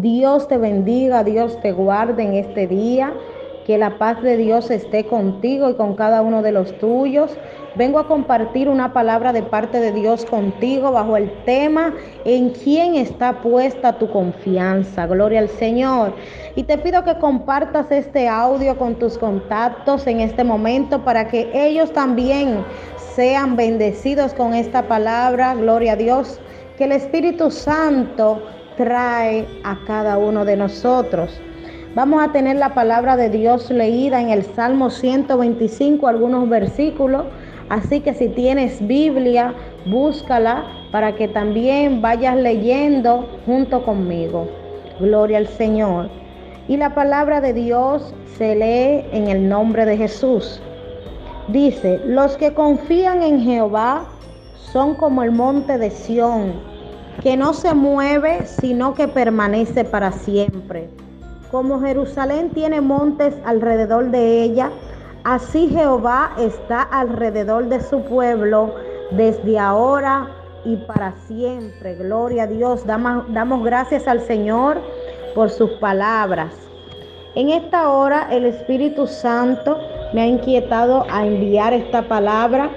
Dios te bendiga, Dios te guarde en este día. Que la paz de Dios esté contigo y con cada uno de los tuyos. Vengo a compartir una palabra de parte de Dios contigo bajo el tema en quién está puesta tu confianza. Gloria al Señor. Y te pido que compartas este audio con tus contactos en este momento para que ellos también sean bendecidos con esta palabra. Gloria a Dios. Que el Espíritu Santo trae a cada uno de nosotros. Vamos a tener la palabra de Dios leída en el Salmo 125, algunos versículos. Así que si tienes Biblia, búscala para que también vayas leyendo junto conmigo. Gloria al Señor. Y la palabra de Dios se lee en el nombre de Jesús. Dice, los que confían en Jehová son como el monte de Sión, que no se mueve, sino que permanece para siempre. Como Jerusalén tiene montes alrededor de ella, así Jehová está alrededor de su pueblo desde ahora y para siempre. Gloria a Dios. Damos, gracias al Señor por sus palabras. En esta hora el Espíritu Santo me ha inquietado a enviar esta palabra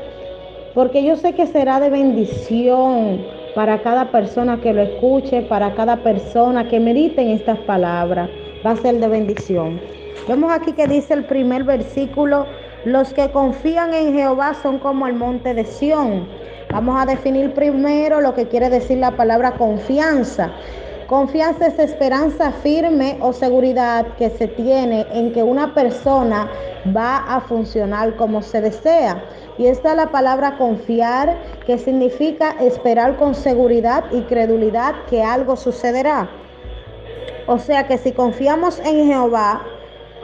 porque yo sé que será de bendición para cada persona que lo escuche, para cada persona que medite en estas palabras va a ser de bendición. Vemos aquí que dice el primer versículo, los que confían en Jehová son como el monte de Sión. Vamos a definir primero lo que quiere decir la palabra confianza. Confianza es esperanza firme o seguridad que se tiene en que una persona va a funcionar como se desea. Y esta es la palabra confiar, que significa esperar con seguridad y credulidad que algo sucederá. O sea que si confiamos en Jehová,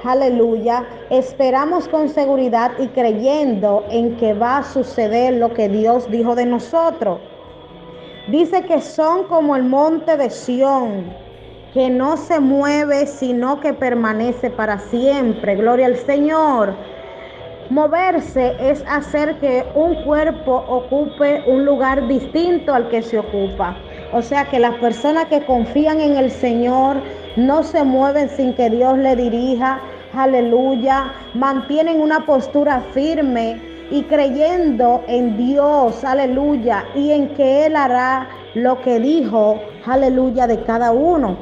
aleluya, esperamos con seguridad y creyendo en que va a suceder lo que Dios dijo de nosotros. Dice que son como el monte de Sión, que no se mueve, sino que permanece para siempre. Gloria al Señor. Moverse es hacer que un cuerpo ocupe un lugar distinto al que se ocupa. O sea que las personas que confían en el Señor no se mueven sin que Dios le dirija. Aleluya. Mantienen una postura firme y creyendo en Dios. Aleluya. Y en que Él hará lo que dijo. Aleluya de cada uno.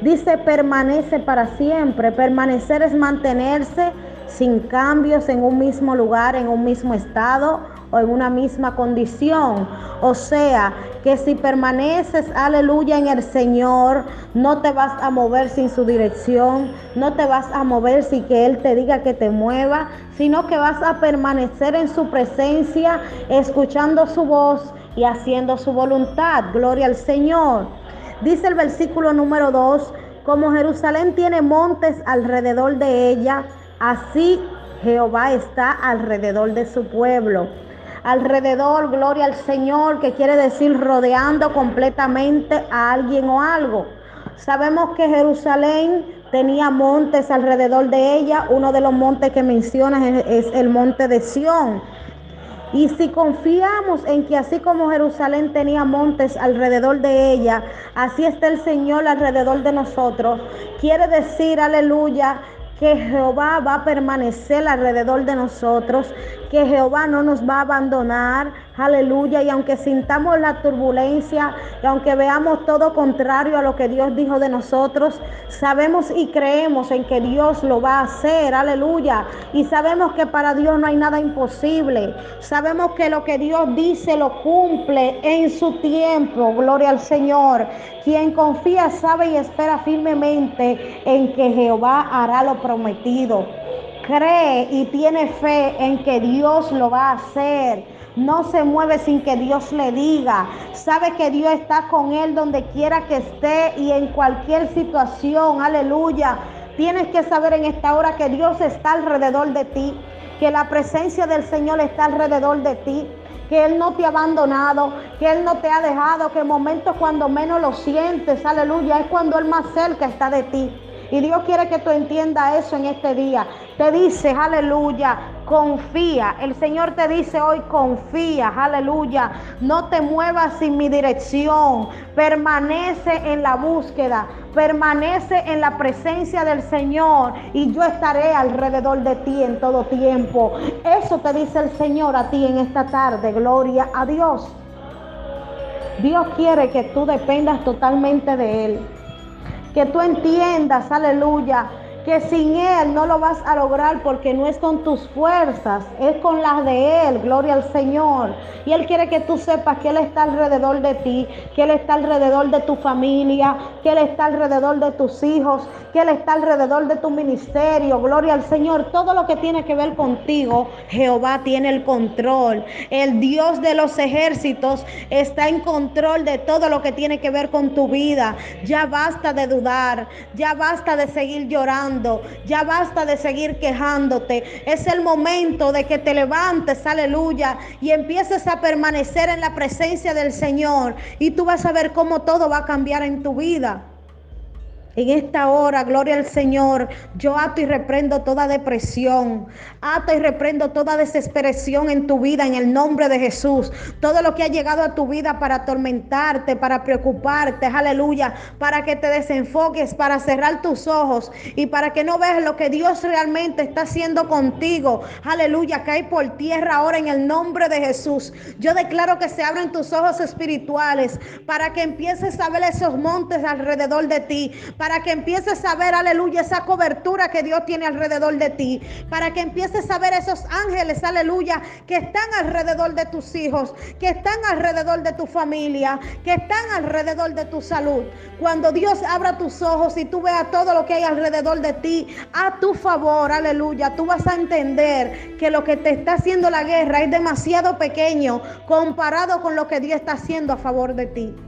Dice permanece para siempre. Permanecer es mantenerse sin cambios en un mismo lugar, en un mismo estado o en una misma condición. O sea, que si permaneces, aleluya, en el Señor, no te vas a mover sin su dirección, no te vas a mover sin que Él te diga que te mueva, sino que vas a permanecer en su presencia, escuchando su voz y haciendo su voluntad. Gloria al Señor. Dice el versículo número 2, como Jerusalén tiene montes alrededor de ella, así Jehová está alrededor de su pueblo alrededor, gloria al Señor, que quiere decir rodeando completamente a alguien o algo. Sabemos que Jerusalén tenía montes alrededor de ella. Uno de los montes que mencionas es, el monte de Sión. Y si confiamos en que así como Jerusalén tenía montes alrededor de ella, así está el Señor alrededor de nosotros, quiere decir, aleluya, que Jehová va a permanecer alrededor de nosotros, que Jehová no nos va a abandonar, aleluya, y aunque sintamos la turbulencia, y aunque veamos todo contrario a lo que Dios dijo de nosotros, sabemos y creemos en que Dios lo va a hacer, aleluya, y sabemos que para Dios no hay nada imposible, sabemos que lo que Dios dice lo cumple en su tiempo, gloria al Señor, quien confía sabe y espera firmemente en que Jehová hará lo prometido cree y tiene fe en que Dios lo va a hacer. No se mueve sin que Dios le diga. Sabe que Dios está con él donde quiera que esté y en cualquier situación. Aleluya. Tienes que saber en esta hora que Dios está alrededor de ti, que la presencia del Señor está alrededor de ti, que Él no te ha abandonado, que Él no te ha dejado, que en momentos cuando menos lo sientes, aleluya, es cuando Él más cerca está de ti. Y Dios quiere que tú entiendas eso en este día. Te dice, aleluya, confía. El Señor te dice hoy, confía, aleluya. No te muevas sin mi dirección. Permanece en la búsqueda, permanece en la presencia del Señor y yo estaré alrededor de ti en todo tiempo. Eso te dice el Señor a ti en esta tarde. Gloria a Dios. Dios quiere que tú dependas totalmente de Él. Que tú entiendas, aleluya, que sin Él no lo vas a lograr porque no es con tus fuerzas, es con las de Él, gloria al Señor. Y Él quiere que tú sepas que Él está alrededor de ti, que Él está alrededor de tu familia, que Él está alrededor de tus hijos, que Él está alrededor de tu ministerio, gloria al Señor. Todo lo que tiene que ver contigo, Jehová tiene el control. El Dios de los ejércitos está en control de todo lo que tiene que ver con tu vida. Ya basta de dudar, ya basta de seguir llorando ya basta de seguir quejándote. Es el momento de que te levantes, aleluya, y empieces a permanecer en la presencia del Señor. Y tú vas a ver cómo todo va a cambiar en tu vida. En esta hora, gloria al Señor, yo ato y reprendo toda depresión, ato y reprendo toda desesperación en tu vida en el nombre de Jesús. Todo lo que ha llegado a tu vida para atormentarte, para preocuparte, aleluya, para que te desenfoques, para cerrar tus ojos y para que no veas lo que Dios realmente está haciendo contigo. Aleluya, cae por tierra ahora en el nombre de Jesús. Yo declaro que se abren tus ojos espirituales para que empieces a ver esos montes alrededor de ti para que empieces a ver, aleluya, esa cobertura que Dios tiene alrededor de ti, para que empieces a ver esos ángeles, aleluya, que están alrededor de tus hijos, que están alrededor de tu familia, que están alrededor de tu salud. Cuando Dios abra tus ojos y tú veas todo lo que hay alrededor de ti, a tu favor, aleluya, tú vas a entender que lo que te está haciendo la guerra es demasiado pequeño comparado con lo que Dios está haciendo a favor de ti.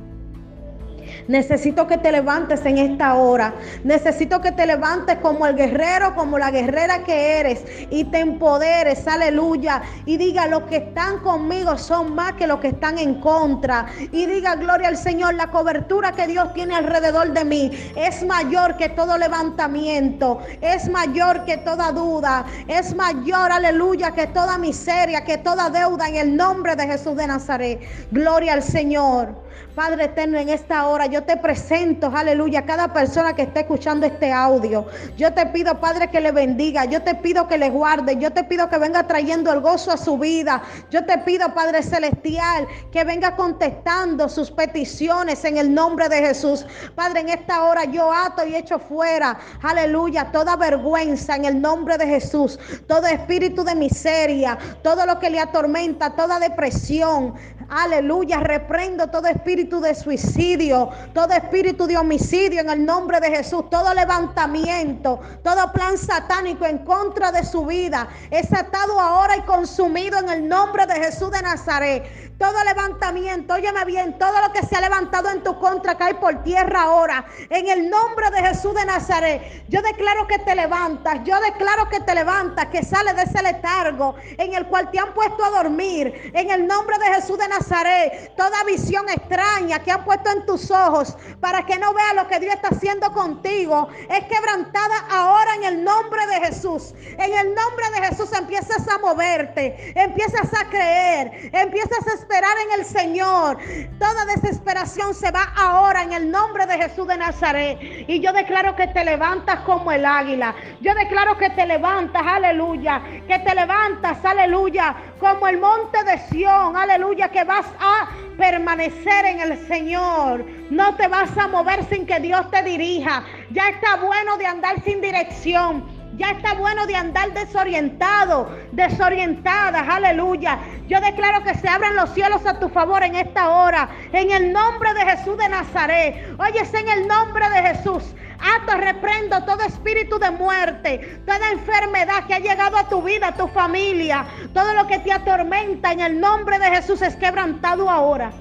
Necesito que te levantes en esta hora. Necesito que te levantes como el guerrero, como la guerrera que eres y te empoderes, aleluya. Y diga, los que están conmigo son más que los que están en contra. Y diga, gloria al Señor, la cobertura que Dios tiene alrededor de mí es mayor que todo levantamiento, es mayor que toda duda, es mayor, aleluya, que toda miseria, que toda deuda en el nombre de Jesús de Nazaret. Gloria al Señor. Padre eterno, en esta hora yo te presento, aleluya, cada persona que esté escuchando este audio. Yo te pido, Padre, que le bendiga. Yo te pido que le guarde. Yo te pido que venga trayendo el gozo a su vida. Yo te pido, Padre Celestial, que venga contestando sus peticiones en el nombre de Jesús. Padre, en esta hora yo ato y echo fuera, aleluya, toda vergüenza en el nombre de Jesús. Todo espíritu de miseria, todo lo que le atormenta, toda depresión. Aleluya, reprendo todo espíritu de suicidio, todo espíritu de homicidio en el nombre de Jesús, todo levantamiento, todo plan satánico en contra de su vida es atado ahora y consumido en el nombre de Jesús de Nazaret todo levantamiento, óyeme bien, todo lo que se ha levantado en tu contra cae por tierra ahora. En el nombre de Jesús de Nazaret, yo declaro que te levantas, yo declaro que te levantas, que sales de ese letargo en el cual te han puesto a dormir. En el nombre de Jesús de Nazaret, toda visión extraña que han puesto en tus ojos para que no veas lo que Dios está haciendo contigo, es quebrantada ahora en el nombre de Jesús. En el nombre de Jesús empiezas a moverte, empiezas a creer, empiezas a esperar en el Señor. Toda desesperación se va ahora en el nombre de Jesús de Nazaret. Y yo declaro que te levantas como el águila. Yo declaro que te levantas, aleluya. Que te levantas, aleluya, como el monte de Sión, aleluya, que vas a permanecer en el Señor. No te vas a mover sin que Dios te dirija. Ya está bueno de andar sin dirección. Ya está bueno de andar desorientado, desorientadas, aleluya. Yo declaro que se abran los cielos a tu favor en esta hora, en el nombre de Jesús de Nazaret. Oye, en el nombre de Jesús. Ato, reprendo todo espíritu de muerte, toda enfermedad que ha llegado a tu vida, a tu familia, todo lo que te atormenta en el nombre de Jesús es quebrantado ahora.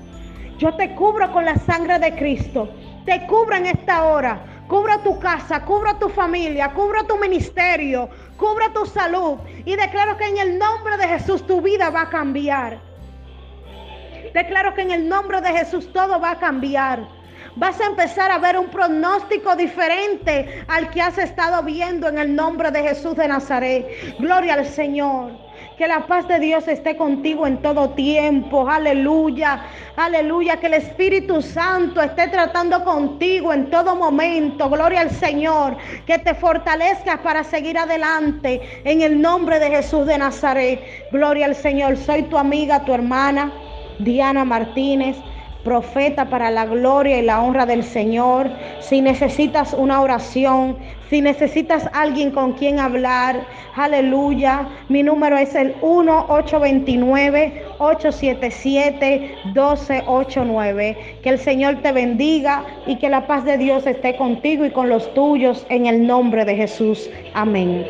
Yo te cubro con la sangre de Cristo. Te cubro en esta hora. Cubra tu casa, cubra tu familia, cubra tu ministerio, cubra tu salud. Y declaro que en el nombre de Jesús tu vida va a cambiar. Declaro que en el nombre de Jesús todo va a cambiar. Vas a empezar a ver un pronóstico diferente al que has estado viendo en el nombre de Jesús de Nazaret. Gloria al Señor. Que la paz de Dios esté contigo en todo tiempo. Aleluya. Aleluya. Que el Espíritu Santo esté tratando contigo en todo momento. Gloria al Señor. Que te fortalezcas para seguir adelante en el nombre de Jesús de Nazaret. Gloria al Señor. Soy tu amiga, tu hermana, Diana Martínez profeta para la gloria y la honra del Señor. Si necesitas una oración, si necesitas alguien con quien hablar, aleluya. Mi número es el 1-829-877-1289. Que el Señor te bendiga y que la paz de Dios esté contigo y con los tuyos en el nombre de Jesús. Amén.